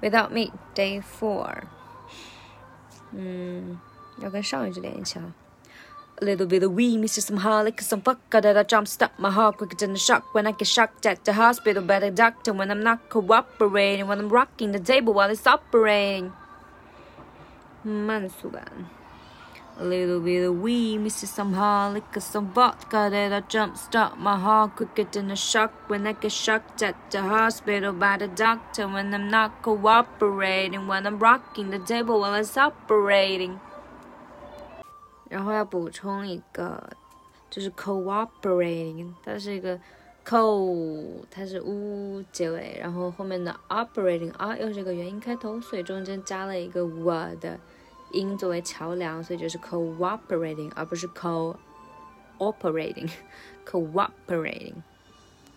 Without me, day four. 嗯，要跟上一句连一起啊。A little bit of weed, Mr. Some harlic, some vodka that I jump start my heart quicker than a shock when I get shocked at the hospital by the doctor when I'm not cooperating, when I'm rocking the table while it's operating. 慢速版。 A little bit of weed, Mr. Some harlic, some vodka that I jump start my heart quicker than a shock when I get shocked at the hospital by the doctor when I'm not cooperating, when I'm rocking the table while it's operating. 然后要补充一个，就是 cooperating，它是一个 co，它是 u 结尾，然后后面的 operating 啊又是一个元音开头，所以中间加了一个 w 的 因作为桥梁，所以就是 cooperating，而不是 co operating，cooperating。